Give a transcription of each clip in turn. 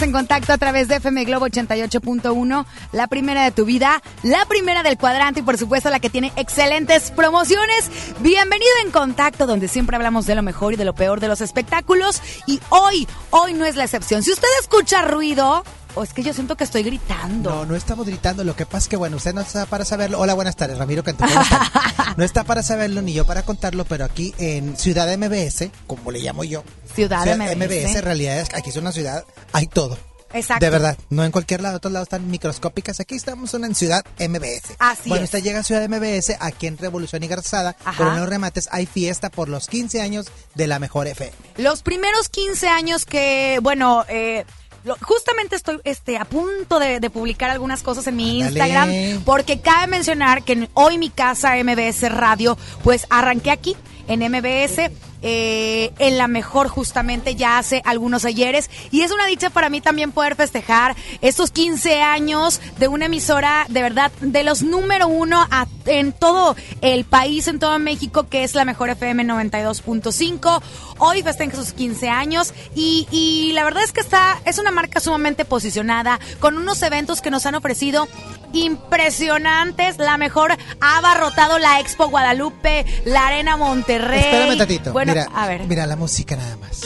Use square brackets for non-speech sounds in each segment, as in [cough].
En contacto a través de FM Globo 88.1, la primera de tu vida, la primera del cuadrante y por supuesto la que tiene excelentes promociones. Bienvenido en contacto donde siempre hablamos de lo mejor y de lo peor de los espectáculos y hoy, hoy no es la excepción. Si usted escucha ruido, o es que yo siento que estoy gritando. No, no estamos gritando. Lo que pasa es que, bueno, usted no está para saberlo. Hola, buenas tardes, Ramiro [laughs] No está para saberlo ni yo para contarlo, pero aquí en Ciudad MBS, como le llamo yo. Ciudad, MBS. En realidad, es, aquí es una ciudad, hay todo. Exacto. De verdad, no en cualquier lado, otros lados están microscópicas. Aquí estamos en Ciudad MBS. Así Bueno, es. usted llega a Ciudad MBS, aquí en Revolución y Garzada, pero no remates, hay fiesta por los 15 años de la Mejor FM. Los primeros 15 años que, bueno, eh, lo- justamente estoy este, a punto de, de publicar algunas cosas en mi. Instagram, porque cabe mencionar que hoy mi casa MBS Radio, pues arranqué aquí en MBS. Eh, en la mejor justamente ya hace algunos ayeres y es una dicha para mí también poder festejar estos 15 años de una emisora de verdad de los número uno a- en todo el país, en todo México que es la mejor FM 92.5 hoy festeja sus 15 años y, y la verdad es que está es una marca sumamente posicionada con unos eventos que nos han ofrecido impresionantes. La mejor ha abarrotado la Expo Guadalupe, la Arena Monterrey. Espérame tantito. Bueno, mira, a ver. mira la música nada más.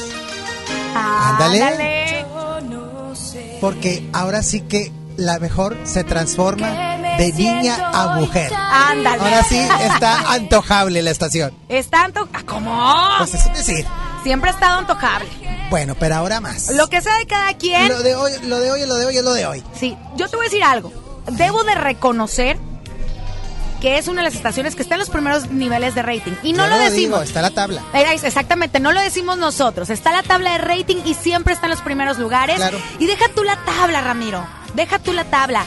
ándale. Ándale. Porque ahora sí que la mejor se transforma de niña a mujer. Ándale. Ahora sí está antojable la estación. Está anto- ah, ¿Cómo? Pues es decir, Siempre ha estado antojable. bueno, pero ahora más. Lo que sea de cada quien. Lo de hoy, lo de hoy, lo de hoy es lo de hoy. Sí, yo te voy a decir algo. Debo de reconocer que es una de las estaciones que está en los primeros niveles de rating. Y no Yo lo decimos. está la tabla. Eh, Exactamente, no lo decimos nosotros. Está la tabla de rating y siempre está en los primeros lugares. Claro. Y deja tú la tabla, Ramiro. Deja tú la tabla.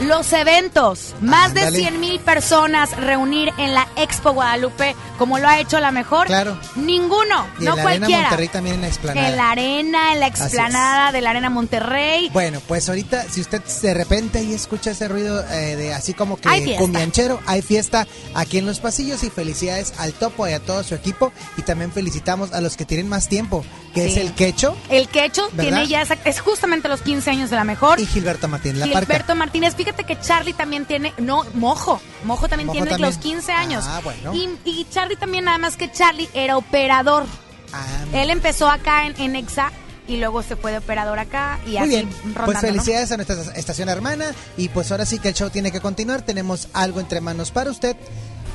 Los eventos, más de Ándale. 100 mil personas reunir en la Expo Guadalupe, como lo ha hecho la mejor. Claro. Ninguno, Y no en la cualquiera. Arena Monterrey también en la explanada. En la arena, en la explanada de la Arena Monterrey. Bueno, pues ahorita, si usted de repente ahí escucha ese ruido eh, de así como que Hay cumbianchero, hay fiesta aquí en los pasillos y felicidades al Topo y a todo su equipo. Y también felicitamos a los que tienen más tiempo, que es el Quecho El quecho ¿Verdad? tiene ya, es justamente los 15 años de la mejor. y Gilberto Martín La. Gilberto Martínez, fíjate que Charlie también tiene, no, Mojo, Mojo también Mojo tiene también. los 15 años. Ah, bueno. Y, y Charlie también, nada más que Charlie era operador. Ah, Él empezó acá en, en EXA y luego se fue de operador acá y Muy así bien, rondando, pues ¿no? felicidades a nuestra estación hermana y pues ahora sí que el show tiene que continuar, tenemos algo entre manos para usted,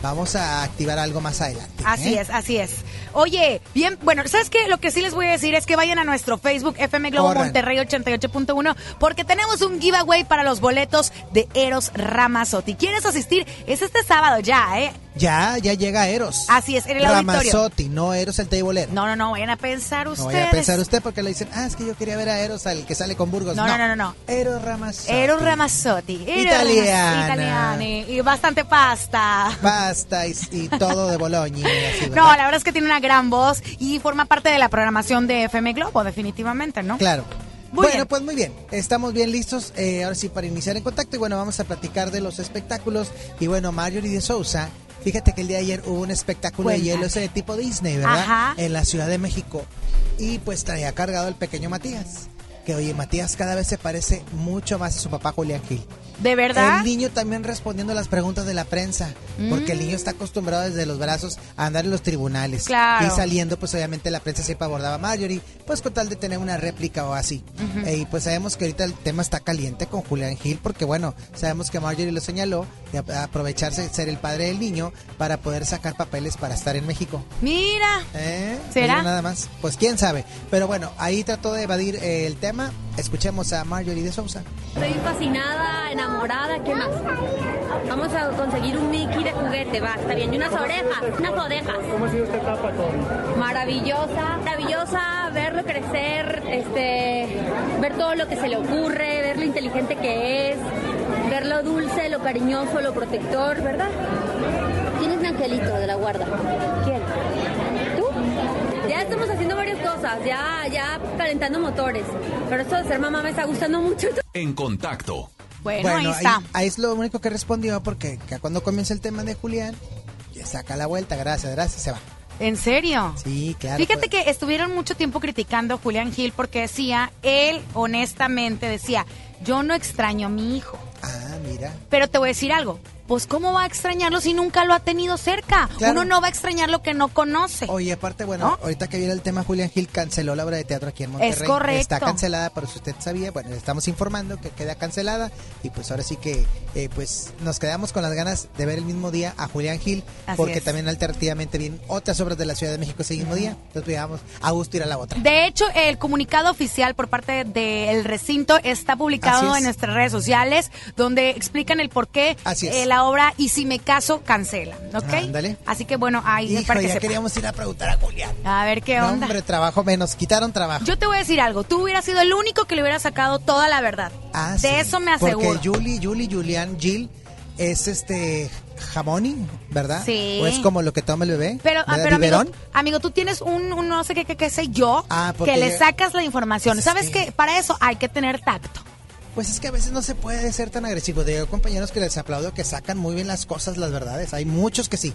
vamos a activar algo más adelante. Así ¿eh? es, así es. Oye, bien, bueno, ¿sabes qué? Lo que sí les voy a decir es que vayan a nuestro Facebook FM Globo Corran. Monterrey 88.1 porque tenemos un giveaway para los boletos de Eros Ramazotti. ¿Quieres asistir? Es este sábado ya, ¿eh? Ya, ya llega Eros. Así es, en el auditorio. Ramazotti, no Eros el teibolero. No, no, no, vayan a pensar No ustedes. vaya a pensar usted porque le dicen, ah, es que yo quería ver a Eros, al que sale con Burgos. No, no, no, no, no. Eros Ramazzotti. Eros Ramazzotti. Italiana. Ramazzotti, italiani. Y bastante pasta. Basta y, y todo de Boloña. así. [laughs] No, la verdad es que tiene una gran voz y forma parte de la programación de FM Globo, definitivamente, ¿no? Claro. Muy bueno, bien. pues muy bien. Estamos bien listos. eh, ahora sí, para iniciar en contacto. Y bueno, vamos a platicar de los espectáculos. Y bueno, Marjorie de Sousa. Fíjate que el día de ayer hubo un espectáculo de Cuéntanos. hielo ese de tipo Disney, ¿verdad? Ajá. En la Ciudad de México. Y pues traía cargado el pequeño Matías. Que oye, Matías cada vez se parece mucho más a su papá Julián Gil. ¿De verdad? El niño también respondiendo a las preguntas de la prensa, porque el niño está acostumbrado desde los brazos a andar en los tribunales. Claro. Y saliendo, pues obviamente la prensa siempre abordaba a Marjorie, pues con tal de tener una réplica o así. Eh, y pues sabemos que ahorita el tema está caliente con Julián Gil, porque bueno, sabemos que Marjorie lo señaló de ap- aprovecharse de ser el padre del niño para poder sacar papeles para estar en México. Mira. ¿Eh? ¿Será? Mira Nada más. Pues quién sabe. Pero bueno, ahí trató de evadir eh, el tema. Escuchemos a Marjorie de Sousa. Estoy fascinada, enamorada, ¿qué más? Vamos a conseguir un Mickey de juguete, va, está bien. Y unas orejas, unas orejas. ¿Cómo ha sido esta etapa con Maravillosa, maravillosa verlo crecer, este, ver todo lo que se le ocurre, ver lo inteligente que es, ver lo dulce, lo cariñoso, lo protector, ¿verdad? ¿Quién es mi angelito de la guarda? ¿Quién? ¿Tú? Ya estamos haciendo varias cosas, ya, ya calentando motores. Pero esto de ser mamá me está gustando mucho. En contacto. Bueno, ahí está. ahí es lo único que respondió porque que cuando comienza el tema de Julián, ya saca la vuelta, gracias, gracias, se va. ¿En serio? Sí, claro. Fíjate pues. que estuvieron mucho tiempo criticando a Julián Gil porque decía, él honestamente decía, yo no extraño a mi hijo. Ah, mira. Pero te voy a decir algo, pues ¿cómo va a extrañarlo si nunca lo ha tenido cerca? Claro. Uno no va a extrañar lo que no conoce. Oye, aparte, bueno, ¿No? ahorita que viene el tema, Julián Gil canceló la obra de teatro aquí en Monterrey. correcto. Está cancelada, pero si usted sabía, bueno, le estamos informando que queda cancelada y pues ahora sí que eh, pues nos quedamos con las ganas de ver el mismo día a Julián Gil, Así porque es. también alternativamente vienen otras obras de la Ciudad de México ese mismo día. Entonces, pues, vamos a gusto ir a la otra. De hecho, el comunicado oficial por parte del recinto está publicado es. en nuestras redes sociales, donde explican el por qué Así es. eh, la obra Y si me caso, cancela. ¿Ok? Ándale. Así que bueno, ahí Hijo, para que ya sepa. queríamos ir a preguntar a Julián. A ver qué No, onda. hombre, trabajo menos, quitaron trabajo. Yo te voy a decir algo, tú hubieras sido el único que le hubiera sacado toda la verdad. Ah, de sí. eso me aseguro. Porque Julie, Julie, Julián, Jill es este jamoni, ¿verdad? Sí. O es como lo que toma el bebé. Pero, ah, pero amigo, amigo, tú tienes un, un no sé qué, qué, qué sé yo, Ah, que le sacas la información. ¿Sabes qué? Para eso hay que tener tacto. Pues es que a veces no se puede ser tan agresivo. De compañeros que les aplaudo que sacan muy bien las cosas, las verdades. Hay muchos que sí.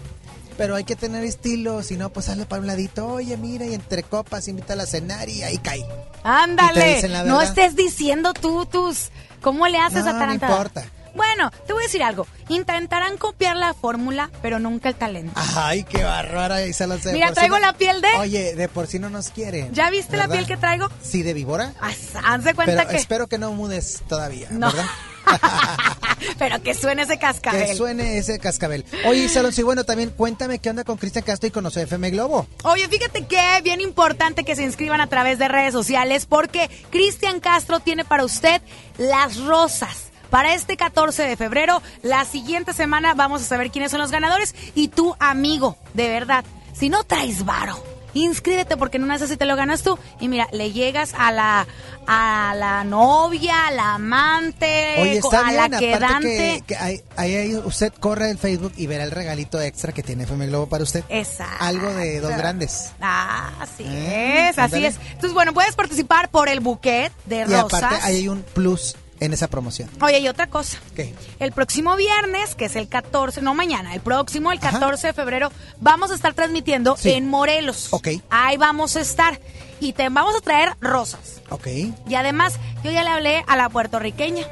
Pero hay que tener estilo, si no, pues sale para un ladito. Oye, mira, y entre copas, invítala a cenar y ahí cae. Ándale, no estés diciendo tú tus... ¿Cómo le haces No, a no tarantada? importa. Bueno, te voy a decir algo. Intentarán copiar la fórmula, pero nunca el talento. Ay, qué bárbara. Isa de Mira, sí traigo no- la piel de- Oye, de por sí no nos quieren. ¿Ya viste la piel que traigo? Sí, de víbora. Haz, haz de cuenta Pero que... espero que no mudes todavía, No. ¿verdad? [laughs] pero que suene ese cascabel. Que suene ese cascabel. Oye, Isa Alonso, y bueno, también cuéntame qué onda con Cristian Castro y con los FM Globo. Oye, fíjate que bien importante que se inscriban a través de redes sociales porque Cristian Castro tiene para usted las rosas. Para este 14 de febrero, la siguiente semana vamos a saber quiénes son los ganadores y tu amigo, de verdad, si no traes varo, inscríbete porque en una si te lo ganas tú y mira, le llegas a la a la novia, a la amante, Oye, está a bien, la quedante. que, que ahí, usted corre el Facebook y verá el regalito extra que tiene FM Globo para usted. Exacto. Algo de dos grandes. Ah, así Eh, es, así es. Entonces, bueno, puedes participar por el buquet de Y rosas. aparte ahí hay un plus en esa promoción. Oye, y otra cosa. ¿Qué? El próximo viernes, que es el 14, no mañana, el próximo, el Ajá. 14 de febrero, vamos a estar transmitiendo Sí. en Morelos. Ok. Ahí vamos a estar. Y te vamos a traer rosas. Ok. Y además, yo ya le hablé a la puertorriqueña,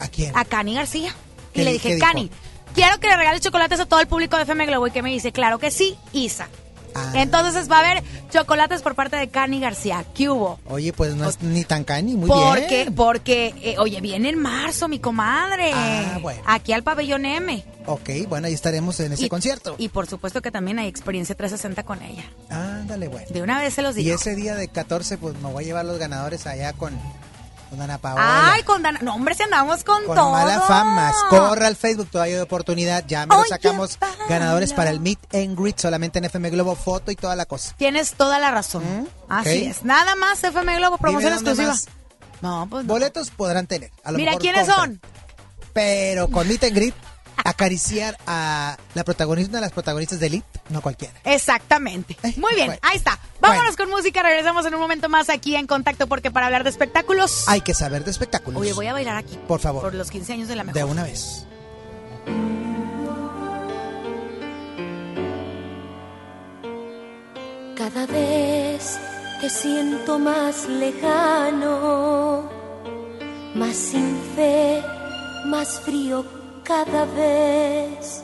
¿A quién? a Cani García. ¿Qué Y le di- dije? Cani, quiero que le regales chocolates a todo el público de FM Globo. Y que me dice, claro que sí, Isa. Ah. Entonces va a haber chocolates por parte de Cani García. ¿Qué hubo? Oye, pues no es ni tan cani, muy porque, bien. porque, eh, oye, viene en marzo mi comadre. Ah, bueno. Aquí al pabellón M. Ok, bueno, ahí estaremos en ese Y- concierto. Y por supuesto que también hay experiencia 360 con ella. Ándale, bueno. De una vez se los digo. Y ese día de 14, pues me voy a llevar los ganadores allá con, con Ana Paola. Ay, con Dana. No, hombre, si andamos con, con todo. mala fama. Corra al Facebook, todavía hay oportunidad. Ya me lo sacamos ganadores para el Meet and Greet solamente en FM Globo, foto y toda la cosa. Tienes toda la razón. Mm, Así es. Nada más FM Globo, promoción exclusiva. más. No, pues no. Boletos podrán tener. a lo Mira, mejor ¿quiénes son? Pero con Meet and Greet, acariciar a la protagonista, una de las protagonistas de Elite, no cualquiera. Exactamente. Eh, Muy bien, bueno. ahí está. Vámonos Bueno. con música. Regresamos en un momento más aquí en Contacto porque para hablar de espectáculos. Hay que saber de espectáculos. Oye, voy a bailar aquí. Por favor. Por los 15 años de la mejor. De una vez. Cada vez te siento más lejano, más sin fe, más frío cada vez.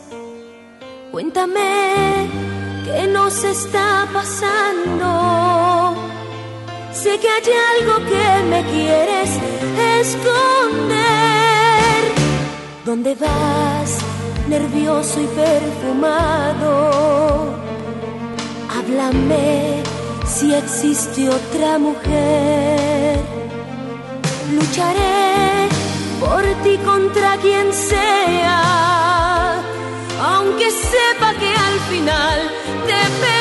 Cuéntame qué nos está pasando. Sé que hay algo que me quieres esconder. ¿Dónde vas, nervioso y perfumado? Háblame si existe otra mujer. Lucharé por ti contra quien sea, aunque sepa que al final te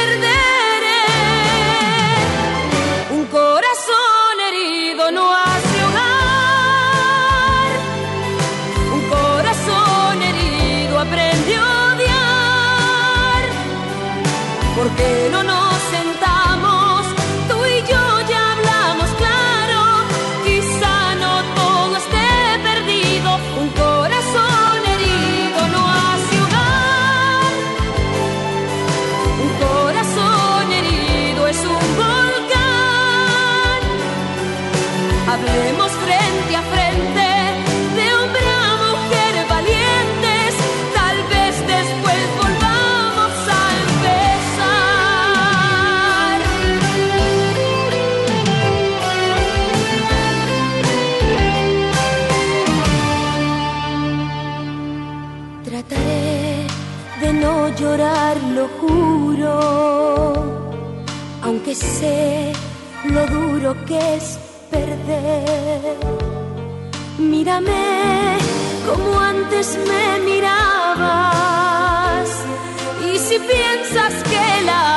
sé lo duro que es perder. Mírame como antes me mirabas y si piensas que la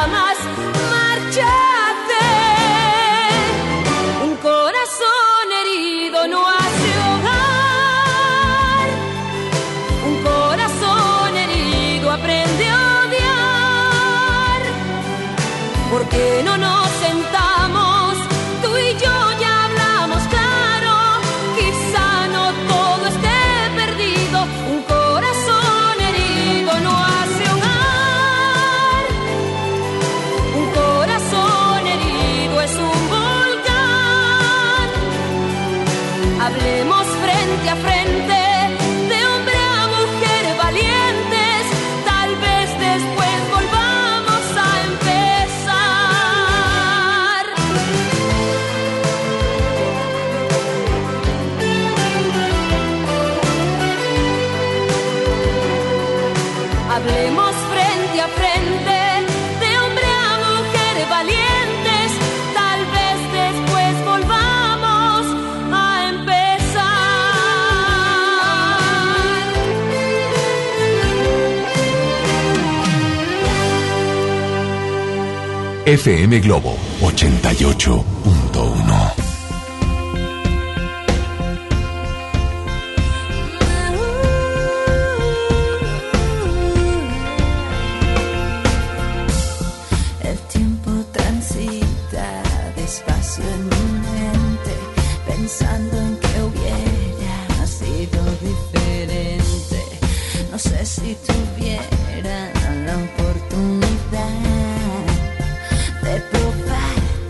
FM Globo 88.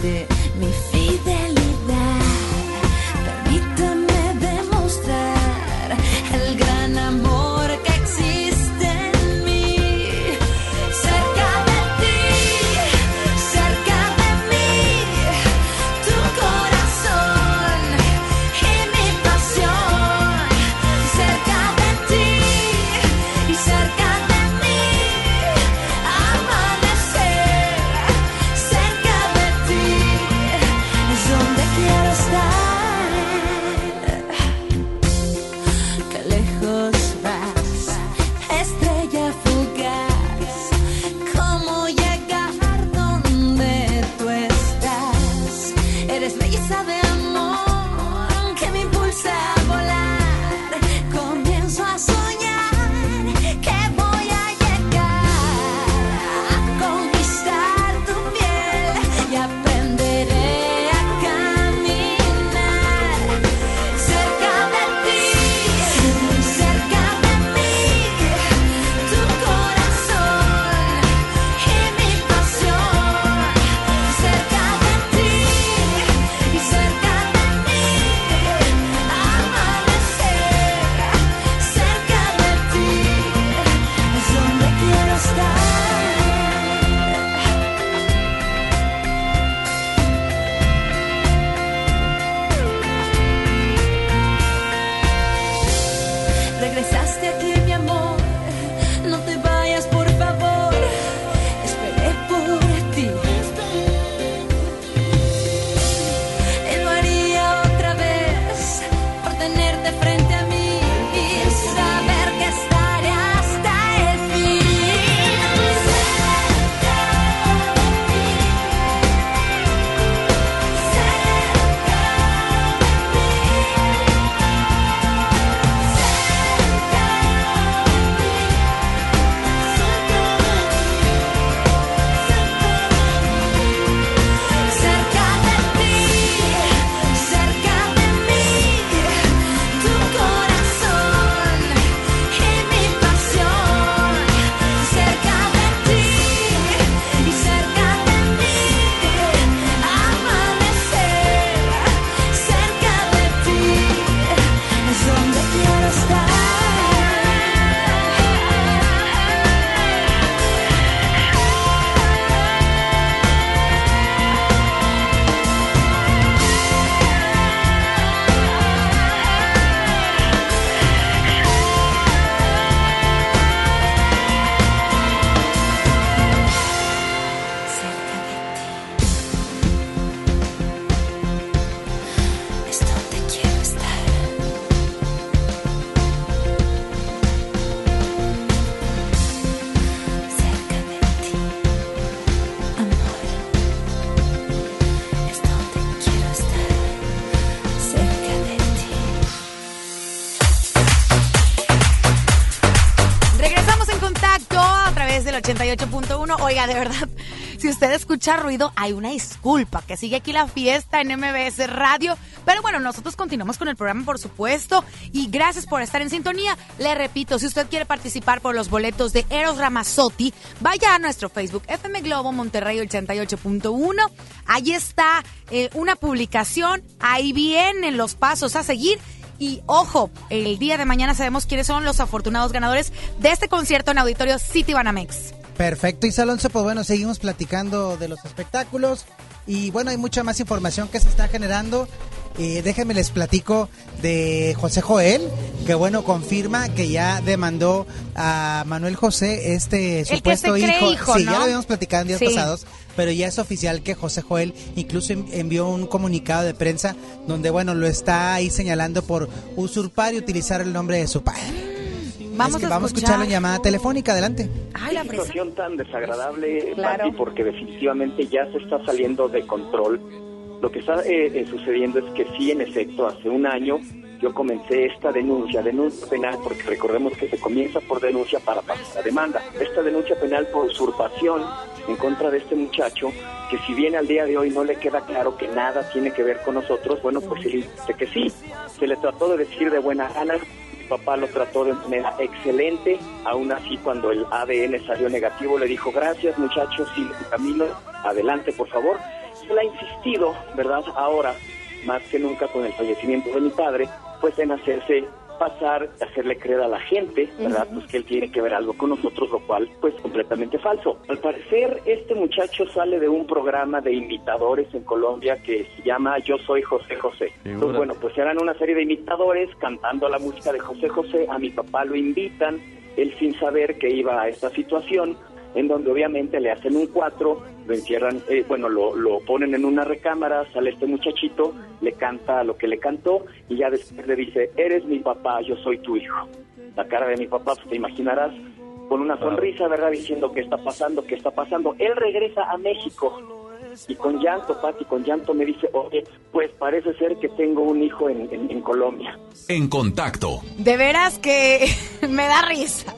で ruido, hay una disculpa, que sigue aquí la fiesta en MBS Radio. Pero bueno, nosotros continuamos con el programa, por supuesto. Y gracias por estar en sintonía. Le repito, si usted quiere participar por los boletos de Eros Ramazzotti, vaya a nuestro Facebook, FM Globo Monterrey 88.1. Ahí está eh, una publicación, ahí vienen los pasos a seguir. Y ojo, el día de mañana sabemos quiénes son los afortunados ganadores de este concierto en Auditorio City Banamex. Perfecto, Isa Alonso, pues bueno, seguimos platicando de los espectáculos y bueno, hay mucha más información que se está generando. Eh, déjenme les platico de José Joel, que bueno, confirma que ya demandó a Manuel José, este El que supuesto se cree hijo. hijo, sí, ya lo habíamos platicado en días Sí. pasados, pero ya es oficial que José Joel incluso en- envió un comunicado de prensa donde bueno, lo está ahí señalando por usurpar y utilizar el nombre de su padre. Vamos que a vamos a escuchar. en llamada telefónica, adelante. Ay, la situación tan desagradable, Claro. Pati, porque definitivamente ya se está saliendo de control. Lo que está eh, eh, sucediendo es que sí, en efecto, hace un año yo comencé esta denuncia, denuncia penal, porque recordemos que se comienza por denuncia para pasar a demanda. Esta denuncia penal por usurpación en contra de este muchacho, que si bien al día de hoy no le queda claro que nada tiene que ver con nosotros, bueno, pues él dice que sí. Se le trató de decir de buena gana, papá lo trató de manera excelente, aún así cuando el ADN salió negativo le dijo gracias muchachos, sigue tu camino, adelante por favor. Él ha insistido, ¿verdad? Ahora, más que nunca con el fallecimiento de mi padre, pues en hacerse pasar, hacerle creer a la gente, ¿verdad? Pues que él tiene que ver algo con nosotros, lo cual pues completamente falso. Al parecer este muchacho sale de un programa de imitadores en Colombia que se llama Yo soy José José. Entonces, bueno, pues eran una serie de imitadores cantando la música de José José, a mi papá lo invitan, él sin saber que iba a esta situación, en donde obviamente le hacen un cuatro, lo encierran, eh, bueno, lo, lo ponen en una recámara, sale este muchachito, le canta lo que le cantó y ya después le dice, eres mi papá, yo soy tu hijo. La cara de mi papá, pues te imaginarás, con una sonrisa, ¿verdad? Diciendo qué está pasando, qué está pasando. Él regresa a México y con llanto, Pati, con llanto me dice, oye, pues parece ser que tengo un hijo en, en- en Colombia. En contacto. De veras que [laughs] me da risa.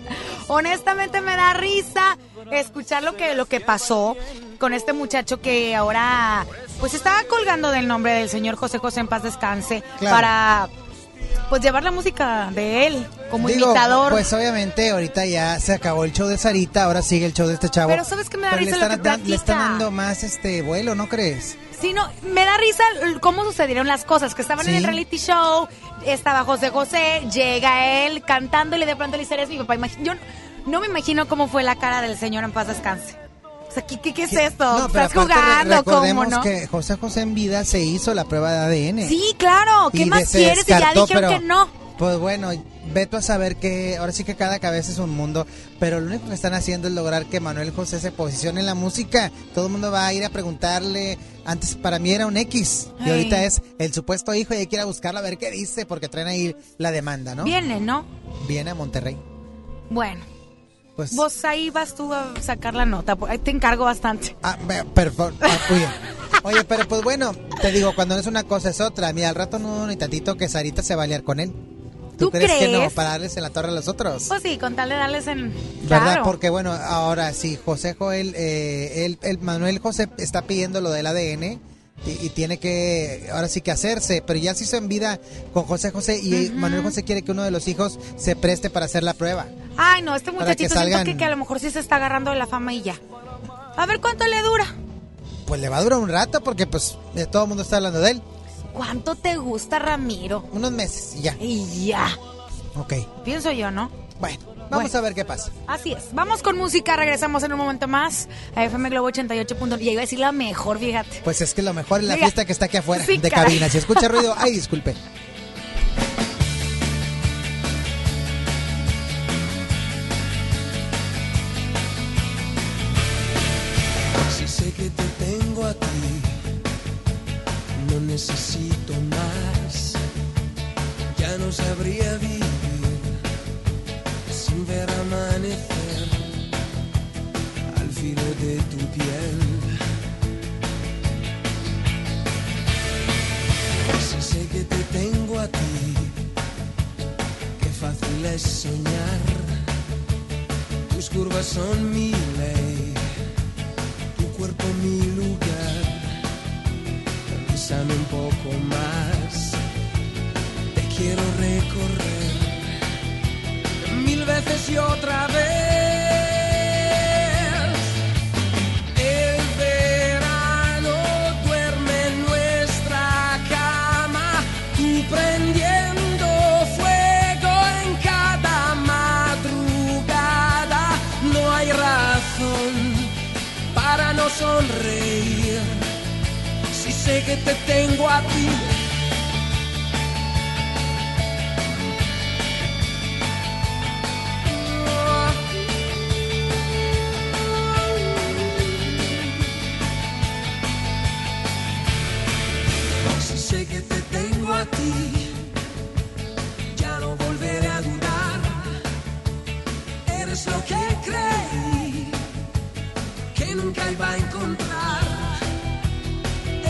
Honestamente me da risa escuchar lo que lo que pasó con este muchacho que ahora pues estaba colgando del nombre del señor José José en paz descanse Claro. para pues llevar la música de él como Digo, imitador. Pues obviamente ahorita ya se acabó el show de Sarita, ahora sigue el show de este chavo. Pero ¿sabes qué me da Pero risa le lo están, que dan- le están dando más este vuelo, ¿no crees? Sí, no, me da risa cómo sucedieron las cosas, que estaban en el reality show, estaba José José, llega él cantándole y de pronto le dice, eres mi papá. Yo no, no me imagino cómo fue la cara del señor en paz descanse. O sea, ¿qué, qué, qué es esto? No, ¿Estás jugando? ¿Cómo recordemos no? que José José en vida se hizo la prueba de ADN. Sí, claro. ¿Qué Y más quieres? Y ya dijeron pero, que no. Pues bueno, veto a saber que ahora sí que cada cabeza es un mundo, pero lo único que están haciendo es lograr que Manuel José se posicione en la música. Todo el mundo va a ir a preguntarle. Antes para mí era un X y Ay. ahorita es el supuesto hijo y hay que ir a buscarlo a ver qué dice porque traen ahí la demanda, ¿no? Viene, ¿no? Viene a Monterrey. Bueno, Pues vos ahí vas tú a sacar la nota. por- Ahí te encargo bastante. Ah, pero, ah. Oye, pero pues bueno, te digo, cuando no es una cosa es otra. Mira, al rato no ni tantito que Sarita se va a liar con él. ¿Tú crees, que no? Para darles en la torre a los otros. Pues sí, con tal de darles en... ¿Verdad? Claro. Porque bueno, ahora sí, José Joel, eh, el, el Manuel José está pidiendo lo del ADN y, y tiene que, ahora sí que hacerse, pero ya se hizo en vida con José José y Manuel José quiere que uno de los hijos se preste para hacer la prueba. Ay, no, este Para que muchachito siento que, que a lo mejor sí se está agarrando de la fama y ya. A ver cuánto le dura. Pues le va a durar un rato porque pues eh, todo el mundo está hablando de él. ¿Cuánto te gusta, Ramiro? Unos meses y ya. Y ya. Ok. Pienso yo, ¿no? Bueno, vamos Bueno. a ver qué pasa. Así es. Vamos con música, regresamos en un momento más a FM Globo 88. Ya iba a decir la mejor, fíjate. Pues es que lo mejor es la Mira. fiesta que está aquí afuera Sí, de caray. cabina. Si escucha ruido, [laughs] ay, disculpe. Eres lo que creí que nunca iba a encontrar.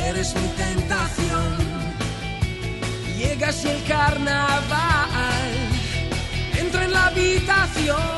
Eres mi tentación. Llegas y el carnaval entra en la habitación.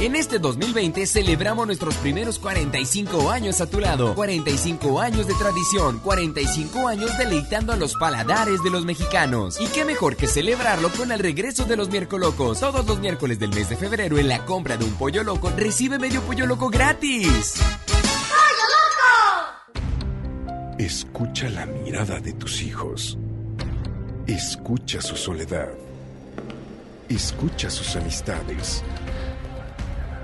En este 2020 celebramos nuestros primeros 45 años a tu lado. 45 años de tradición, 45 años deleitando a los paladares de los mexicanos. Y qué mejor que celebrarlo con el regreso de los miércolocos. Todos los miércoles del mes de febrero en la compra de un pollo loco recibe medio pollo loco gratis. Escucha la mirada de tus hijos. Escucha su soledad. Escucha sus amistades.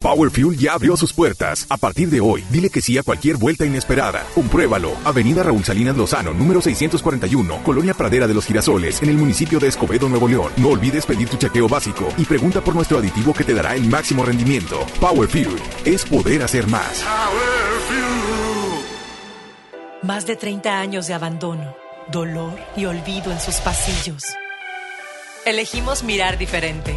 Power Fuel ya abrió sus puertas. A partir de hoy, dile que sí a cualquier vuelta inesperada. Compruébalo. Avenida Raúl Salinas Lozano, número 641, Colonia Pradera de los Girasoles, en el municipio de Escobedo, Nuevo León. No olvides pedir tu chequeo básico y pregunta por nuestro aditivo que te dará el máximo rendimiento. Power Fuel es poder hacer más. Más de 30 años de abandono, dolor y olvido en sus pasillos. Elegimos mirar diferente.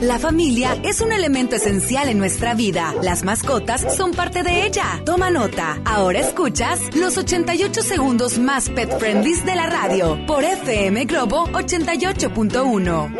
La familia es un elemento esencial en nuestra vida. Las mascotas son parte de ella. Toma nota. Ahora escuchas los 88 segundos más pet friendly de la radio por FM Globo 88.1.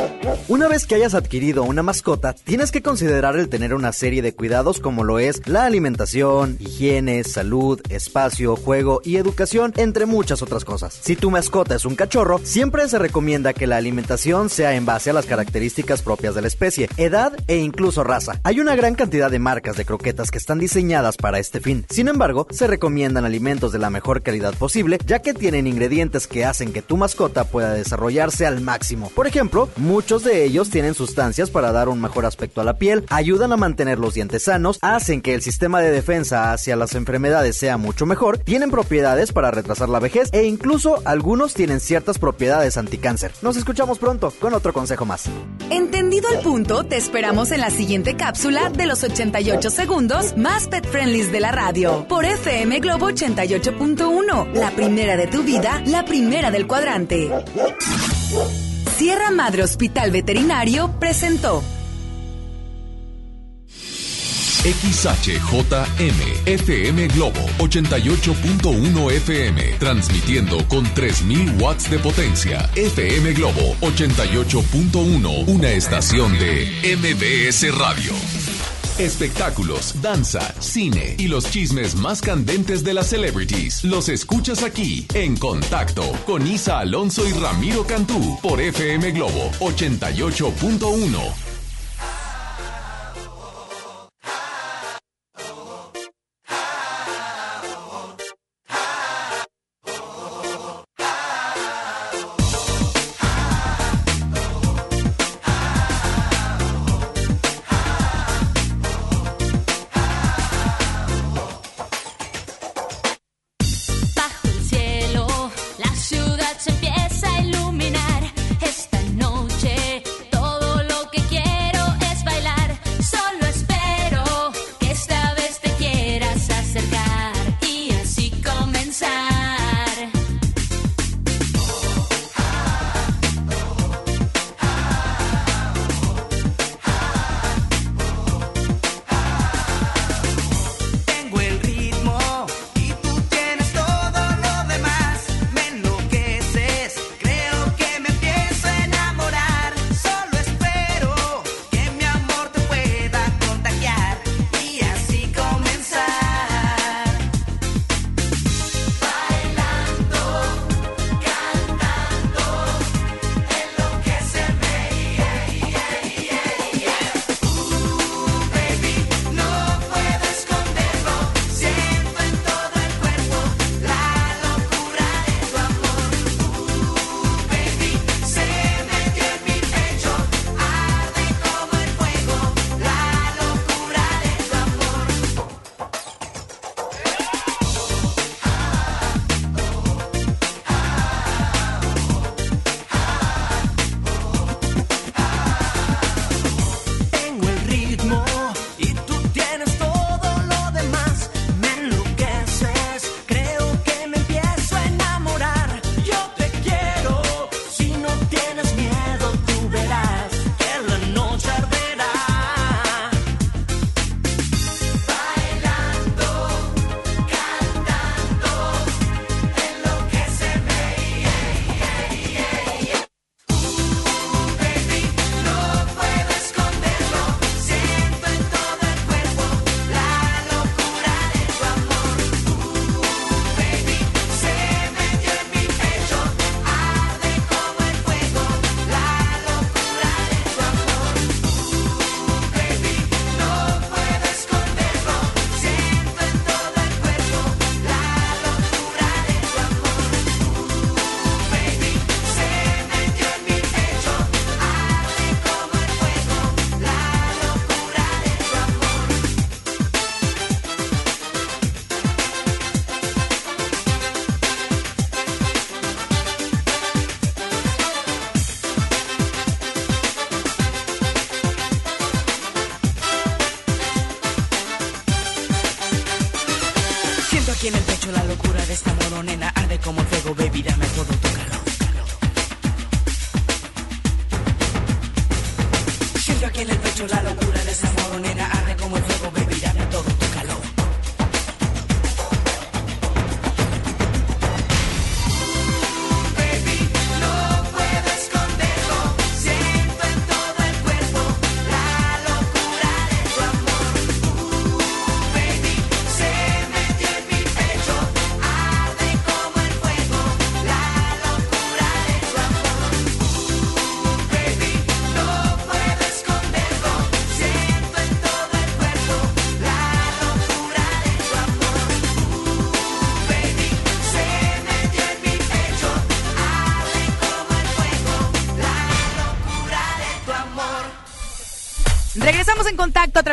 Una vez que hayas adquirido una mascota, tienes que considerar el tener una serie de cuidados como lo es la alimentación, higiene, salud, espacio, juego y educación, entre muchas otras cosas. Si tu mascota es un cachorro, siempre se recomienda que la alimentación sea en base a las características propias de la especie edad e incluso raza. Hay una gran cantidad de marcas de croquetas que están diseñadas para este fin. Sin embargo, se recomiendan alimentos de la mejor calidad posible, ya que tienen ingredientes que hacen que tu mascota pueda desarrollarse al máximo. Por ejemplo, muchos de ellos tienen sustancias para dar un mejor aspecto a la piel, ayudan a mantener los dientes sanos, hacen que el sistema de defensa hacia las enfermedades sea mucho mejor, tienen propiedades para retrasar la vejez e incluso algunos tienen ciertas propiedades anticáncer. Nos escuchamos pronto con otro consejo más. Entendido el punto te esperamos en la siguiente cápsula de los 88 segundos más pet friendly de la radio por FM Globo 88.1. La primera de tu vida, la primera del cuadrante. Sierra Madre Hospital Veterinario presentó. XHJM FM Globo 88.1 FM transmitiendo con 3000 watts de potencia. FM Globo 88.1, una estación de MBS Radio. Espectáculos, danza, cine y los chismes más candentes de las celebrities los escuchas aquí en Contacto con Isa Alonso y Ramiro Cantú por FM Globo 88.1.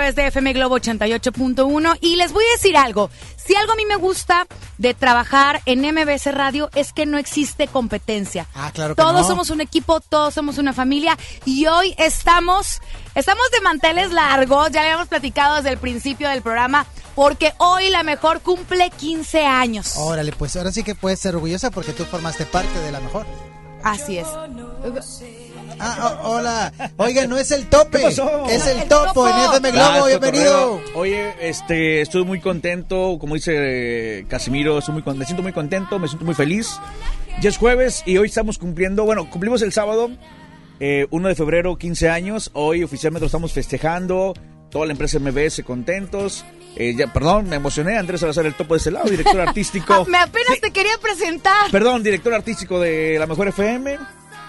través de FM Globo 88.1 y les voy a decir algo. Si algo a mí me gusta de trabajar en MBS Radio es que no existe competencia. Ah, claro que Todos no. somos un equipo, todos somos una familia y hoy estamos, estamos de manteles largos, ya le habíamos platicado desde el principio del programa, porque hoy la mejor cumple 15 años. Órale, pues ahora sí que puedes ser orgullosa porque tú formaste parte de la mejor. Así es. Ah, oh, hola. Oiga, no es el tope. ¿Qué pasó? Es el topo en FM Globo. Ah, Bienvenido. Oye, este, estoy muy contento, como dice Casimiro, estoy muy, me siento muy contento, me siento muy feliz. Ya es jueves y hoy estamos cumpliendo, bueno, cumplimos el sábado, eh, 1 de febrero, 15 años. Hoy oficialmente lo estamos festejando. Toda la empresa MBS contentos. Eh, ya, perdón, me emocioné. Andrés Salazar, el topo de ese lado, director [laughs] artístico. Ah, me apenas te quería presentar. Perdón, director artístico de La Mejor FM.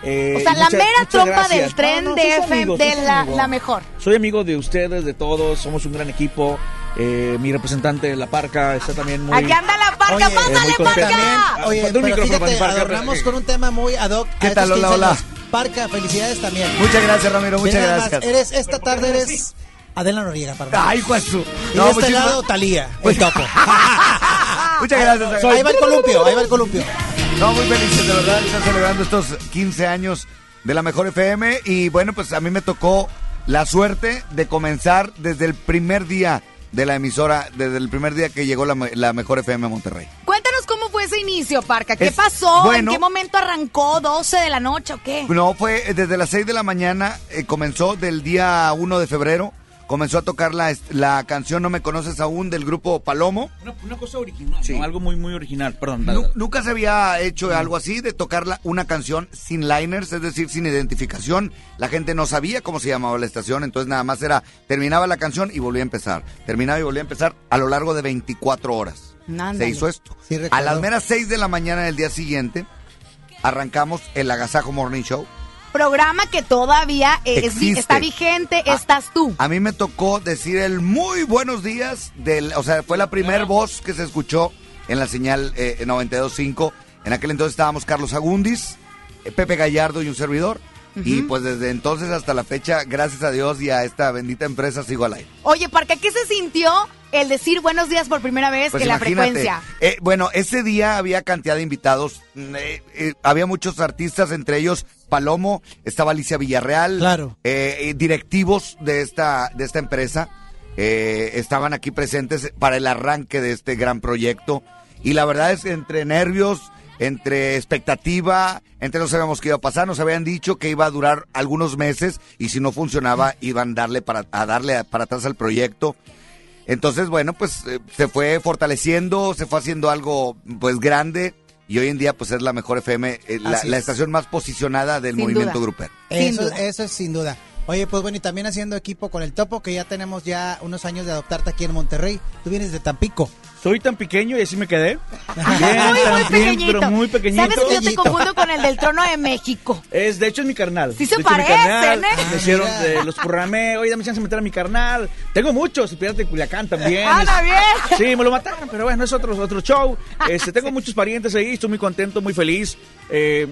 Eh, o sea, la mera trompa gracias. del tren No, no, de FM, amigos, de sí, la, mejor. Soy amigo de ustedes, de todos, somos un gran equipo. Eh, mi representante, La Parca, está también muy... Aquí anda la parca, Oye, pásale, parca. Ah, Oye, un pero micrófono para fíjate, Parca. adornamos con un tema muy ad hoc. ¿Qué tal? Hola, 15 hola. años. Parca, felicidades también. Muchas gracias, Ramiro, muchas más, gracias. Eres, esta tarde eres Adela Noriega, para Ay, pues. Y No, de este lado, Talía, el topo. [laughs] Muchas gracias. Ahí va el columpio, ahí va el columpio. No, muy felices, de verdad, están celebrando estos 15 años de la Mejor FM. Y bueno, pues a mí me tocó la suerte de comenzar desde el primer día de la emisora, desde el primer día que llegó la, me- la Mejor FM a Monterrey. Cuéntanos cómo fue ese inicio, Parca. ¿Qué Es- pasó? bueno. ¿En qué momento arrancó? ¿12 de la noche o qué? No, fue desde las 6 de la mañana, eh, comenzó del día 1 de febrero, comenzó a tocar la, la canción No me conoces aún del grupo Palomo. Una, una cosa original, ¿no? algo muy, muy original, perdón. Nu- nunca se había hecho algo así, de tocar la- una canción sin liners, es decir, sin identificación. La gente no sabía cómo se llamaba la estación, entonces nada más era, terminaba la canción y volvía a empezar. Terminaba y volvía a empezar a lo largo de 24 horas. Se hizo esto. Sí, a las meras 6 de la mañana del día siguiente, arrancamos el Agasajo Morning Show. Programa que todavía es- Existe. está vigente, estás tú. A mí me tocó decir el muy buenos días, del, o sea, fue la primer voz que se escuchó en la señal eh, 92.5. En aquel entonces estábamos Carlos Agundis, eh, Pepe Gallardo y un servidor. Y pues desde entonces hasta la fecha, gracias a Dios y a esta bendita empresa, sigo al aire. Oye, Parca, ¿qué se sintió el decir buenos días por primera vez Pues en la frecuencia? eh, bueno, ese día había cantidad de invitados. mm, eh, eh, había muchos artistas, entre ellos Palomo, estaba Alicia Villarreal. Claro. eh, eh, directivos de esta, de esta empresa. eh, estaban aquí presentes para el arranque de este gran proyecto. Y la verdad es que entre nervios, entre expectativa, entre no sabíamos qué iba a pasar, nos habían dicho que iba a durar algunos meses y si no funcionaba iban darle para, a darle para atrás al proyecto. Entonces, bueno, pues eh, se fue fortaleciendo, se fue haciendo algo pues grande y hoy en día pues es la mejor FM, eh, la, estación más posicionada del Sin movimiento duda. grupero. Eso, eso es sin duda. Oye, pues bueno, y también haciendo equipo con el Topo, que ya tenemos ya unos años de adoptarte aquí en Monterrey. Tú vienes de Tampico. Soy tan pequeño y así me quedé. muy, muy tan bien, pequeñito. pero muy pequeñito. ¿Sabes que yo te confundo con el del trono de México? Es, de hecho, es mi carnal. Sí se De hecho, mi parecen, carnal, ¿eh? Me hicieron, Ah, eh, los programé, oye, dame chance de meter a mi carnal. Tengo muchos, Pirata de Culiacán también. ¡Anda Es- bien! Sí, me lo mataron, pero bueno, es otro, otro show. Este, tengo muchos parientes ahí, estoy muy contento, muy feliz. Eh,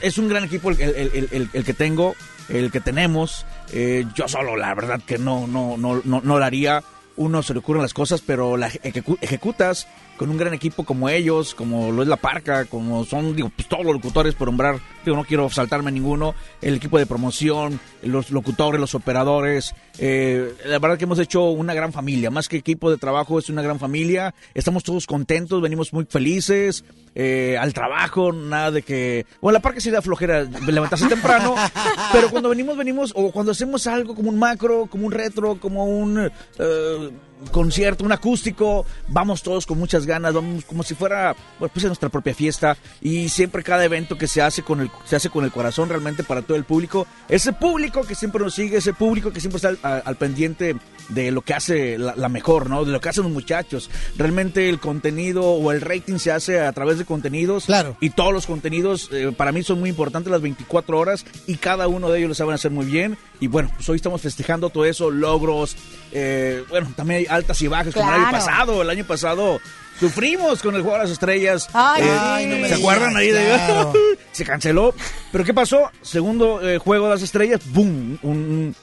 es un gran equipo el, el- el- el- el que tengo, el que tenemos. Eh, yo solo, la verdad que no, no, no, no, no lo haría. Uno se le ocurren las cosas, pero la ejecu- ejecutas con un gran equipo como ellos, como lo es La Parca, como son, digo, pues, todos los locutores por nombrar, digo, no quiero saltarme a ninguno, el equipo de promoción, los locutores, los operadores, eh, la verdad que hemos hecho una gran familia, más que equipo de trabajo es una gran familia, estamos todos contentos, venimos muy felices, eh, al trabajo, nada de que, bueno, La Parca sí da flojera levantarse temprano, [laughs] pero cuando venimos, venimos, o cuando hacemos algo como un macro, como un retro, como un eh, concierto, un acústico, vamos todos con muchas ganas, vamos como si fuera bueno, pues, nuestra propia fiesta y siempre cada evento que se hace con el se hace con el corazón realmente para todo el público, ese público que siempre nos sigue, ese público que siempre está al, pendiente de lo que hace la, la mejor, ¿no? De lo que hacen los muchachos. Realmente el contenido o el rating se hace a través de contenidos. Claro. Y todos los contenidos eh, para mí son muy importantes las 24 horas y cada uno de ellos lo saben hacer muy bien. Y bueno, pues hoy estamos festejando todo eso, logros, eh, bueno, también hay altas y bajas como el año pasado. El año pasado sufrimos con el juego de las estrellas. Ay, Eh, no me ¿Se acuerdan ahí de claro. [laughs] Se canceló. Pero ¿qué pasó? Segundo eh, juego de las estrellas, ¡boom! Un,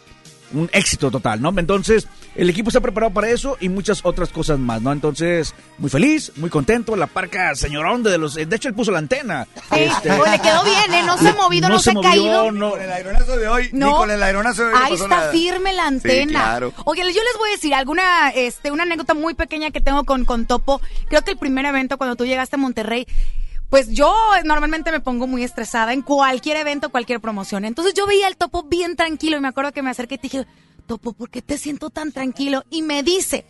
un éxito total, ¿no? Entonces, el equipo está preparado para eso y muchas otras cosas más, ¿no? Entonces, muy feliz, muy contento. La parca señorón de los... De hecho, él puso la antena. Este, Pues le quedó bien, ¿eh? No se ha movido, no, se, ha caído. no- Con el aeronazo de hoy, No. ni con el aeronazo de hoy no Ahí pasó está nada. firme la Sí, antena. claro. Oye, yo les voy a decir alguna, este, una anécdota muy pequeña que tengo con, con Topo. Creo que el primer evento cuando tú llegaste a Monterrey, pues yo normalmente me pongo muy estresada en cualquier evento, cualquier promoción. Entonces yo veía al Topo bien tranquilo y me acuerdo que me acerqué y te dije, Topo, ¿por qué te siento tan tranquilo? Y me dice,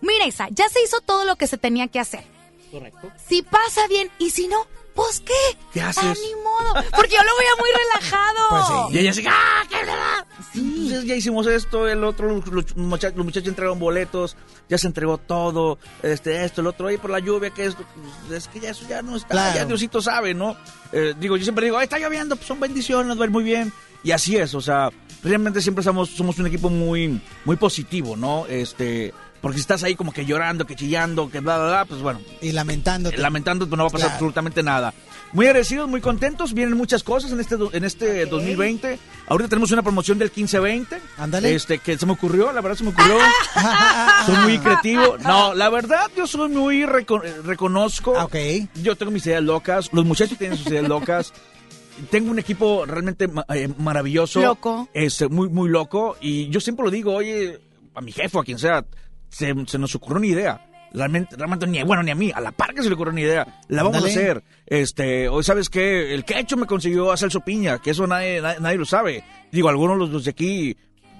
mira Isa, ya se hizo todo lo que se tenía que hacer. Correcto. Si pasa bien y si no, pues ¿qué? ¿Qué haces? Ah, ni modo. Porque yo lo veía muy relajado. [laughs] Y ella así, ¡ah, qué verdad! Entonces ya hicimos esto, el otro, los, los muchachos, los muchachos entregaron boletos, ya se entregó todo, este, esto, el otro, ahí por la lluvia, que esto, pues, es que ya eso ya no está, Claro. ya Diosito sabe, ¿no? Eh, digo, yo siempre digo, "Ay, está lloviendo, pues son bendiciones, nos va a ir muy bien. Y así es, o sea, realmente siempre somos, somos un equipo muy, muy positivo, ¿no? Este, porque si estás ahí como que llorando, que chillando, que bla, bla, bla, pues bueno. Y lamentando. Lamentando, pues no va a pasar Claro. absolutamente nada. Muy agradecidos, muy contentos, vienen muchas cosas en este, en este 2020. Ahorita tenemos una promoción del 15-20. Ándale. Este, que se me ocurrió, la verdad se me ocurrió. [laughs] soy muy creativo. No, la verdad yo soy muy, reco- eh, reconozco. Yo tengo mis ideas locas, los muchachos tienen sus ideas locas. [laughs] Tengo un equipo realmente eh, maravilloso. Loco. Este, muy, muy loco. Y yo siempre lo digo, oye, a mi jefe o a quien sea, se, se nos ocurrió una idea. Realmente, realmente ni, bueno, ni a mí, a la par que se le ocurrió una idea. La vamos a hacer. Este, hoy sabes que el quecho me consiguió a Celso Piña, que eso nadie, nadie, nadie lo sabe. Digo, algunos los, los de aquí,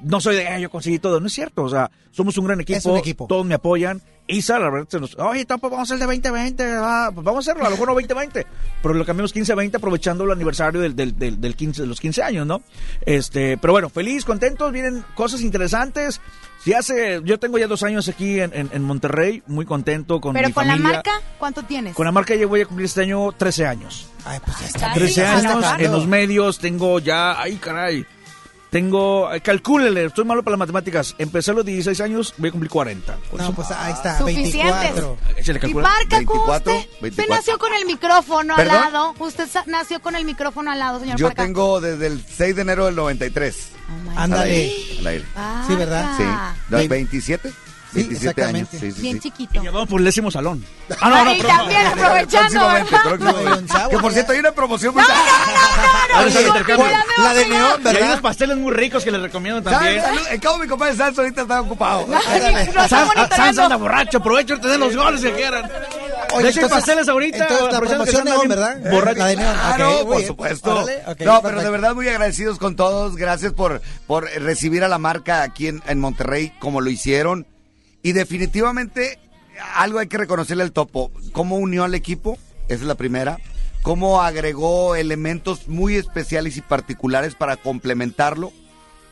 no soy de, "Ah, yo conseguí todo. No es cierto, o sea, somos un gran equipo. Es un equipo. Todos me apoyan. Isa, la verdad, se nos, oye, Topo, vamos a hacer de 2020, ah, pues vamos a hacerlo, a lo mejor no 2020, pero lo cambiamos 15-20 aprovechando el aniversario del, del, del, del 15, de los 15 años, ¿no? Este, pero bueno, feliz, contentos, vienen cosas interesantes. Si hace, yo tengo ya dos años aquí en, en, en Monterrey, muy contento con Pero mi con la marca, ¿cuánto tienes? Con la marca ya voy a cumplir este año 13 años. Ay, pues ya está. 13 Ya está años en los medios, tengo ya, ay caray, tengo, eh, calcúlele, estoy malo para las matemáticas, empecé a los 16 años, voy a cumplir 40. Con No, eso- pues ahí está, Suficientes. 24. Échale Y calcula. marca, 24, usted, usted 24. nació con el micrófono ¿Perdón? al lado. Usted sa- nació con el micrófono al lado, señor Yo Parca. tengo desde el 6 de enero del 93. Ándale. Al aire. Sí, ¿verdad? Sí. ¿No, Sí. 27? Sí, 27 años. Sí, sí, Bien sí. chiquito. Y vamos por el décimo salón. [laughs] Ah, Ay, también aprovechando, ¿verdad? Que por cierto, hay una promoción muy Ahora está el intercambio. La de neón, Y hay ¿verdad? unos pasteles muy ricos que les recomiendo también. El cabo mi compadre Sanz ahorita está ocupado. Estamos Sanz anda borracho, aprovecho de tener los goles que quieran. Oye, de hecho, hay entonces- pasteles ahorita. entonces la promoción neón, ¿verdad? borracho. La de neón. Claro, muy por supuesto. No, pero de verdad muy agradecidos con todos. Gracias por, por recibir a la marca aquí en, en Monterrey como lo hicieron. Y definitivamente algo hay que reconocerle al topo. Cómo unió al equipo, esa es la primera. Cómo agregó elementos muy especiales y particulares para complementarlo.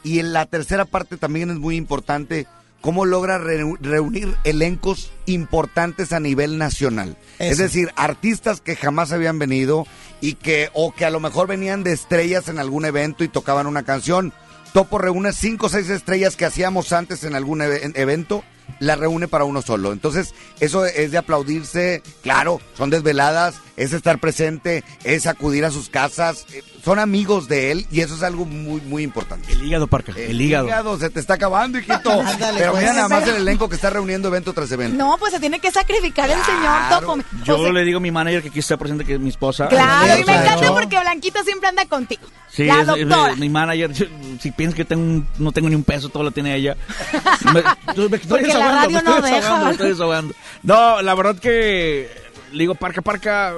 Y en la tercera parte también es muy importante cómo logra reu- reunir elencos importantes a nivel nacional. Es decir, artistas que jamás habían venido y que, o que a lo mejor venían de estrellas en algún evento y tocaban una canción. Topo reúne cinco o seis estrellas que hacíamos antes en algún eve- en- evento, las reúne para uno solo. Entonces, eso es de aplaudirse. Claro, son desveladas, es estar presente, es acudir a sus casas. Son amigos de él y eso es algo muy, muy importante. El hígado, Parca, el, hígado. se te está acabando, hijito. [laughs] Ándale, Pero pues. mira nada más el elenco que está reuniendo evento tras evento. No, pues se tiene que sacrificar el señor Topo. Yo O sea, le digo a mi manager que aquí está presente, que es mi esposa. Claro, y me Claro. encanta porque Blanquito siempre anda contigo. Sí, la es- es- doctora. mi manager, yo- si piensas que tengo un- no tengo ni un peso, todo lo tiene ella. [laughs] Me, yo me estoy desahogando, me estoy desahogando. No, la verdad que le digo, Parca, Parca,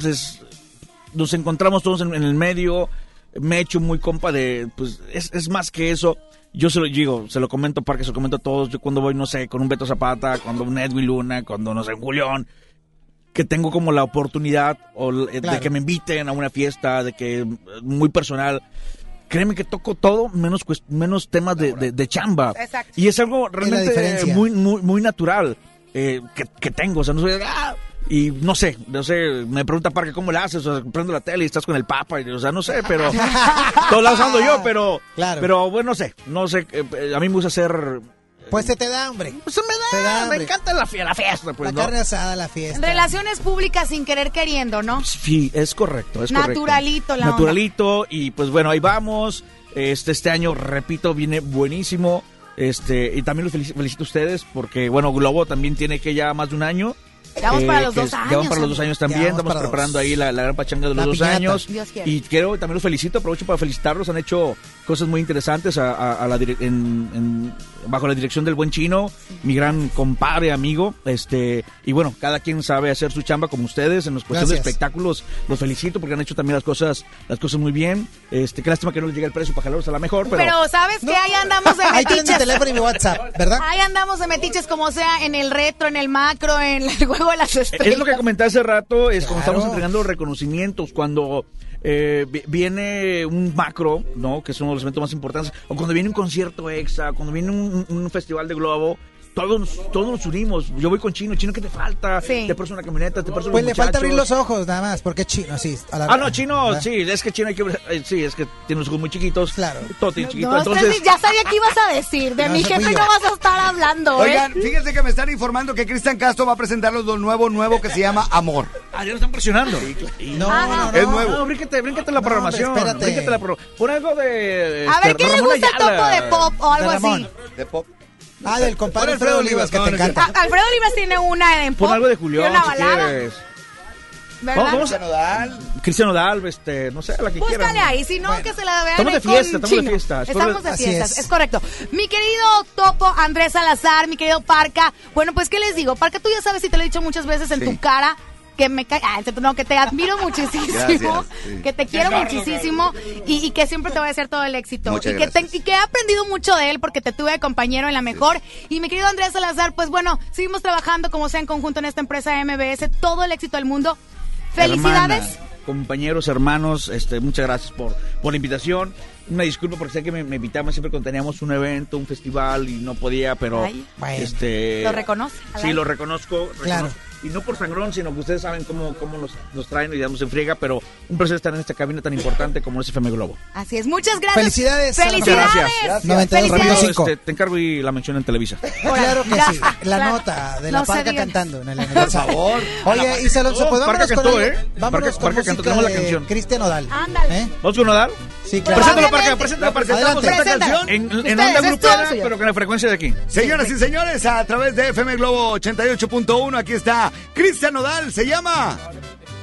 pues, nos encontramos todos en, en el medio, me he hecho muy compa de, pues, es, es más que eso. Yo se lo digo, se lo comento Parca, se lo comento a todos. Yo cuando voy, no sé, con un Beto Zapata, cuando un Edwin Luna, cuando, no sé, un Julián, que tengo como la oportunidad o de Claro. que me inviten a una fiesta, de que muy personal. Créeme que toco todo menos menos temas de, de- de chamba. Exacto. Y es algo realmente muy, muy, muy natural eh, que, que tengo. O sea, no soy de, "Ah", y no sé, no sé, me pregunta Parque cómo le haces, o sea, prendo la tele y estás con el papa, y, o sea, no sé, pero todos lados ando yo, pero, Claro. pero bueno, no sé, no sé, eh, eh, a mí me gusta hacer, Pues se te da hambre. pues se me Se da da, me hambre. encanta la, fie- la fiesta, pues, la ¿no? carne asada, la fiesta. Relaciones públicas sin querer queriendo, ¿no? Sí, es correcto, es correcto. Naturalito la Naturalito, y pues bueno, ahí vamos. Este, este año, repito, viene buenísimo. Este, y también los felici- felicito a ustedes porque, bueno, Globo también tiene que ya más de un año. Ya vamos para los que dos años, Ya vamos para los dos años también. Estamos para preparando dos. ahí la, la gran pachanga de los La dos piñata. años. Dios quiere. Y quiero, también los felicito, aprovecho para felicitarlos. Han hecho cosas muy interesantes a, a- a la dire- en- en- bajo la dirección del buen chino, mi gran compadre, amigo. Este, y bueno, cada quien sabe hacer su chamba como ustedes en los cuestiones de espectáculos. Los felicito porque han hecho también las cosas, las cosas muy bien. Este, qué lástima que no les llegue el precio para jalarlos a la mejor, pero, Pero, ¿sabes qué? Ahí andamos de [laughs] Ahí tienes mi metiches. teléfono y mi WhatsApp, ¿verdad? Ahí andamos de metiches como sea en el retro, en el macro, en el juego de las estrellas. Es lo que comenté hace rato, es cuando estamos entregando reconocimientos, cuando eh, vi- viene un macro, ¿no? Que es uno de los eventos más importantes, o cuando viene un concierto exa, cuando viene un, un festival de globo. Todos, nos- todos nos unimos. Yo voy con Chino. Chino, ¿qué te falta? Sí. Te presto una camioneta, te presto Pues le falta abrir los ojos, nada más, porque es chino, sí. a la- Ah, no, Chino, ¿verdad? sí, es que Chino hay que... eh, Sí, es que tiene los ojos muy chiquitos. Claro. Todo tiene chiquito, No, entonces... Ya sabía que ibas a decir. De No, mi jefe no vas a estar hablando, ¿eh? Oigan, fíjense que me están informando que Cristian Castro va a presentarlos lo nuevo, nuevo que se llama Amor. Ah, ya lo están presionando. No, Ah, no, no. Es nuevo. No, bríncate, bríncate la No, programación. hombre, espérate. bríncate la pro... Pon algo de... A ver, ¿qué le gusta el topo de pop o algo De así? De pop. Ah, del compadre Alfredo Alfredo Olivas, que no, te no encanta. Alfredo Olivas tiene una en pop. Pon algo de Julián, una si balada, quieres. ¿verdad? Vamos, vamos Cristian Nodal. Cristiano Dal, este, no sé, la que quieran. Búscale ahí, si no, que se la vean Estamos de fiesta, estamos de fiesta. Es Estamos de fiestas, es. es. correcto. Mi querido Topo Andrés Salazar, mi querido Parca. Bueno, pues, ¿qué les digo? Parca, tú ya sabes y te lo he dicho muchas veces en Sí. tu cara que me cae, ah, no, que te admiro [laughs] muchísimo, Gracias, sí. que te quiero muchísimo y, y que siempre te voy a hacer todo el éxito. Muchas y, que te- y que he aprendido mucho de él porque te tuve de compañero en la mejor. Y mi querido Andrés Salazar, pues bueno, seguimos trabajando como sea en conjunto en esta empresa MBS, todo el éxito del mundo. Felicidades. Hermana, compañeros, hermanos, este, muchas gracias por, por la invitación. Una disculpa porque sé que me, me invitaban siempre cuando teníamos un evento, un festival y no podía, pero Ay. Bueno. este Lo reconoce, Sí, lo reconozco, Claro. Y no por sangrón, sino que ustedes saben cómo, cómo nos, nos traen y damos en friega, pero un placer estar en esta cabina tan importante como es FM Globo. Así es, muchas gracias. Felicidades, Felicidades. Muchas gracias. 92 Ramiro, Felicidades. cinco. este, te encargo y la mención en Televisa. [laughs] Claro que sí. La claro. nota de la No se parca cantando en el aniversario. favor. Oye, y Salonso, Oh, pues Parca vámonos con cantó, el- ¿eh? Vámonos Parca- con Parca cantó, tenemos la de canción. Cristian Odal. Ándale. ¿Eh? ¿Vamos con Nodal? Sí, claro. Preséntalo. Parca, preséntalo, presentamos Adelante. esta canción en, en onda grupera, pero con la frecuencia de aquí. Señoras y señores, a través de FM Globo 88.1, aquí está Cristian Nodal, se llama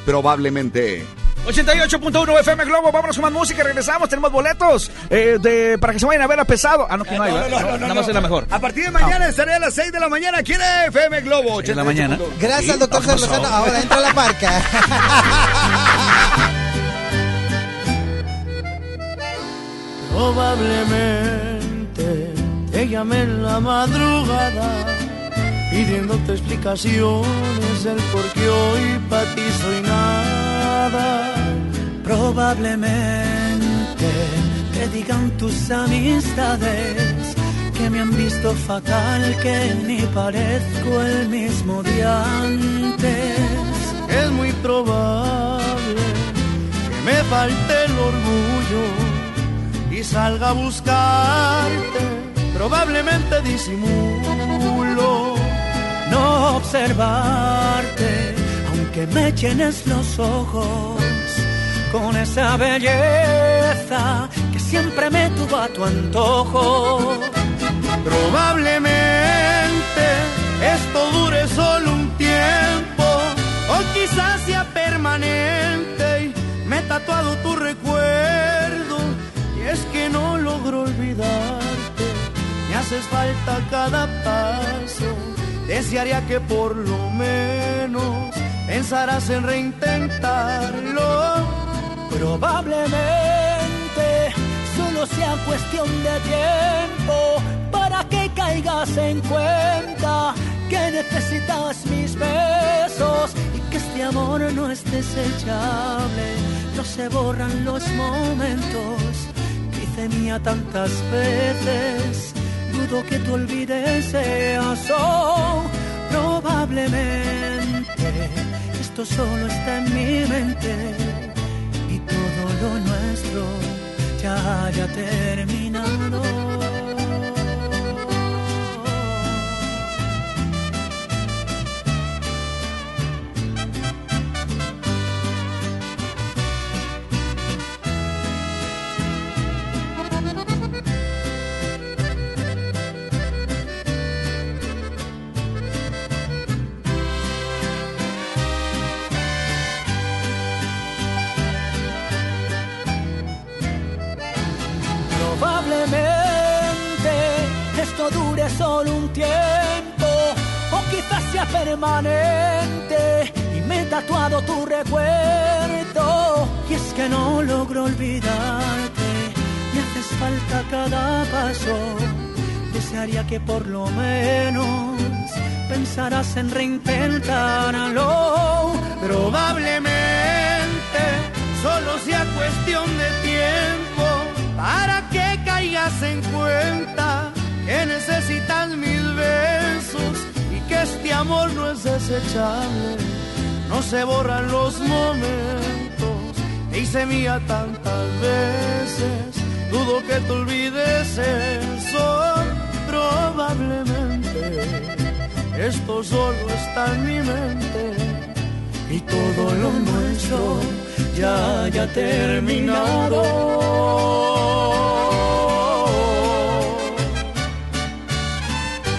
Probablemente. 88.1 FM Globo, vámonos con más música, regresamos, tenemos boletos eh, de, para que se vayan a ver a pesado. Ah, no, que no hay. Nada más es la mejor. A partir de mañana estaré a las 6 de la mañana aquí en FM Globo En la mañana. 88.1. Gracias al doctor. Salozano. Ahora entra la parca. [laughs] Probablemente te llamé en la madrugada pidiéndote explicaciones del por qué hoy para ti soy nada. Probablemente te digan tus amistades que me han visto fatal, que ni parezco el mismo de antes. Es muy probable que me falte el orgullo y salga a buscarte. Probablemente disimulo Observarte, aunque que me llenes los ojos con esa belleza que siempre me tuvo a tu antojo. Probablemente esto dure solo un tiempo o quizás sea permanente y me he tatuado tu recuerdo y es que no logro olvidarte, me haces falta cada paso, desearía que por lo menos pensarás en reintentarlo. Probablemente solo sea cuestión de tiempo para que caigas en cuenta que necesitas mis besos y que este amor no es desechable. No se borran los momentos hice mía tantas veces. Dudo que tú olvides eso. Probablemente esto solo está en mi mente y todo lo nuestro ya haya terminado. Dure solo un tiempo o quizás sea permanente y me he tatuado tu recuerdo. Y es que no logro olvidarte me haces falta cada paso. Desearía que por lo menos pensarás en reintentarlo probablemente solo sea cuestión de tiempo para que caigas en cuenta que necesitas mil besos y que este amor no es desechable. No se borran los momentos, te hice mía tantas veces, dudo que te olvides eso, probablemente. Esto solo está en mi mente y todo lo nuestro ya haya terminado.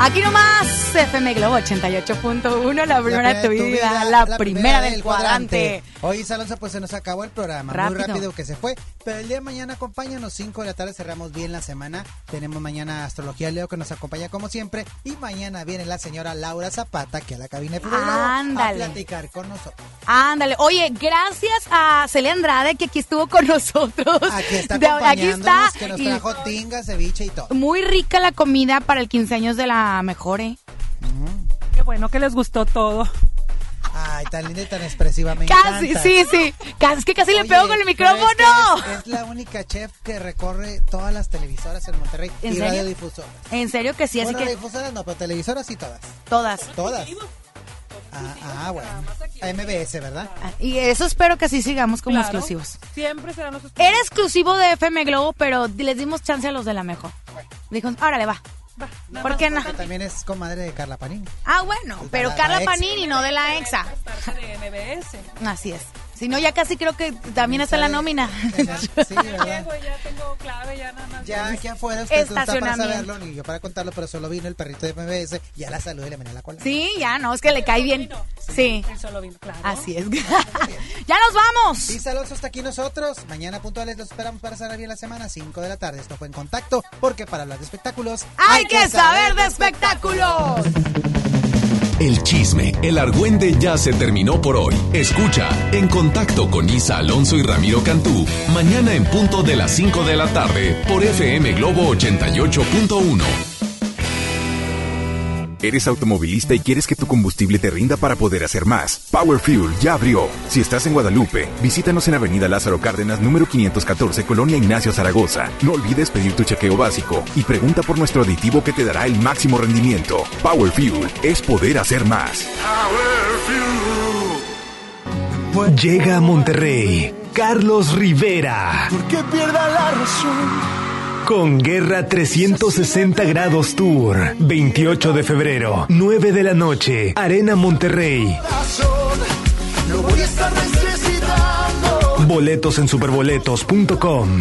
Aquí nomás, FM Globo 88.1, la primera de tu vida, la, primera del cuadrante. Oye, Alonso, pues se nos acabó el programa. Rápido. Muy rápido que se fue. Pero el día de mañana acompáñanos, 5 de la tarde, cerramos bien la semana. Tenemos mañana Astrología Leo que nos acompaña como siempre. Y mañana viene la señora Laura Zapata, que a la cabina de programa a platicar con nosotros. Ándale, oye, gracias a Celia Andrade que aquí estuvo con nosotros. Aquí está De- aquí está. que nos y trajo tinga, ceviche y todo. muy rica la comida para el 15 años de la mejor, ¿eh? Qué bueno que les gustó todo. Ay, tan linda y tan expresiva, me Casi, encanta. sí, sí. Casi, es que casi le pego con el es micrófono. que Es, es la única chef que recorre todas las televisoras en Monterrey ¿En y serio? radiodifusoras. En serio que sí, así bueno, que radiodifusoras no, pero televisoras sí todas. todas. Todas. Ah, ah, bueno. A MBS, ¿verdad? Y eso espero que así sigamos como Claro, exclusivos. Siempre serán los Era exclusivo de FM Globo, pero les dimos chance a los de la mejor. Dijo, órale, va. ¿Por qué no? También es comadre de Carla Panini. Ah, bueno, pero la- Carla. Panini, no de la exa. de MBS. Así es. Si no, ya casi creo que también está la nómina. Sí, [laughs] ¿verdad? Llego y ya tengo clave, ya nada más. Ya aquí afuera usted no está para Estacionamiento. saberlo, ni yo para contarlo, pero solo vino el perrito de MBS, ya la saludé y le mené la cola. Sí, ya, no, es que le cae bien. Sí. Él solo vino, claro. Así es. [laughs] ya nos vamos. Y Alonso está aquí nosotros. Mañana puntuales los esperamos para cerrar bien la semana, 5 de la tarde. Esto fue en contacto, porque para hablar de espectáculos Hay que saber de espectáculos. El chisme, el argüende ya se terminó por hoy. Escucha En Contacto con Isa Alonso y Ramiro Cantú, mañana en punto de las 5 de la tarde por FM Globo 88.1. ¿Eres automovilista y quieres que tu combustible te rinda para poder hacer más? Power Fuel ya abrió. Si estás en Guadalupe, visítanos en Avenida Lázaro Cárdenas, número 514, Colonia Ignacio Zaragoza. No olvides pedir tu chequeo básico y pregunta por nuestro aditivo que te dará el máximo rendimiento. Power Fuel es poder hacer más. Llega a Monterrey Carlos Rivera Que pierda la razón. Con Guerra 360 Grados Tour. 28 de febrero, 9 de la noche, Arena Monterrey. Boletos en superboletos.com.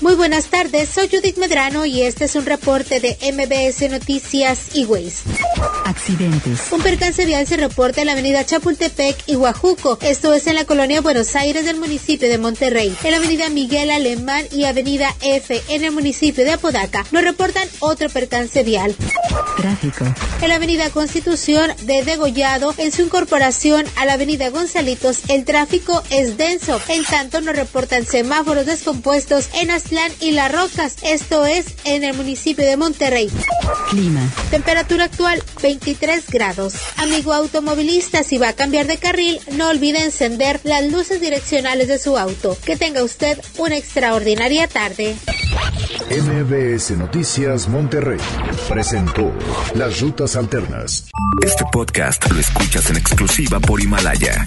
Muy buenas tardes, soy Judith Medrano y este es un reporte de MBS Noticias y Ways. Accidentes. Un percance vial se reporta en la avenida Chapultepec y Huajuco, esto es en la colonia Buenos Aires del municipio de Monterrey. En la avenida Miguel Alemán y avenida F en el municipio de Apodaca nos reportan otro percance vial. Tráfico. En la avenida Constitución de Degollado, en su incorporación a la avenida Gonzalitos, el tráfico es denso. En tanto nos reportan semáforos descompuestos en Aztlán y Las Rocas, esto es en el municipio de Monterrey. Clima. Temperatura actual 23 grados. Amigo automovilista, si va a cambiar de carril, no olvide encender las luces direccionales de su auto. Que tenga usted una extraordinaria tarde. MBS Noticias Monterrey presentó Las Rutas Alternas. Este podcast lo escuchas en exclusiva por Himalaya.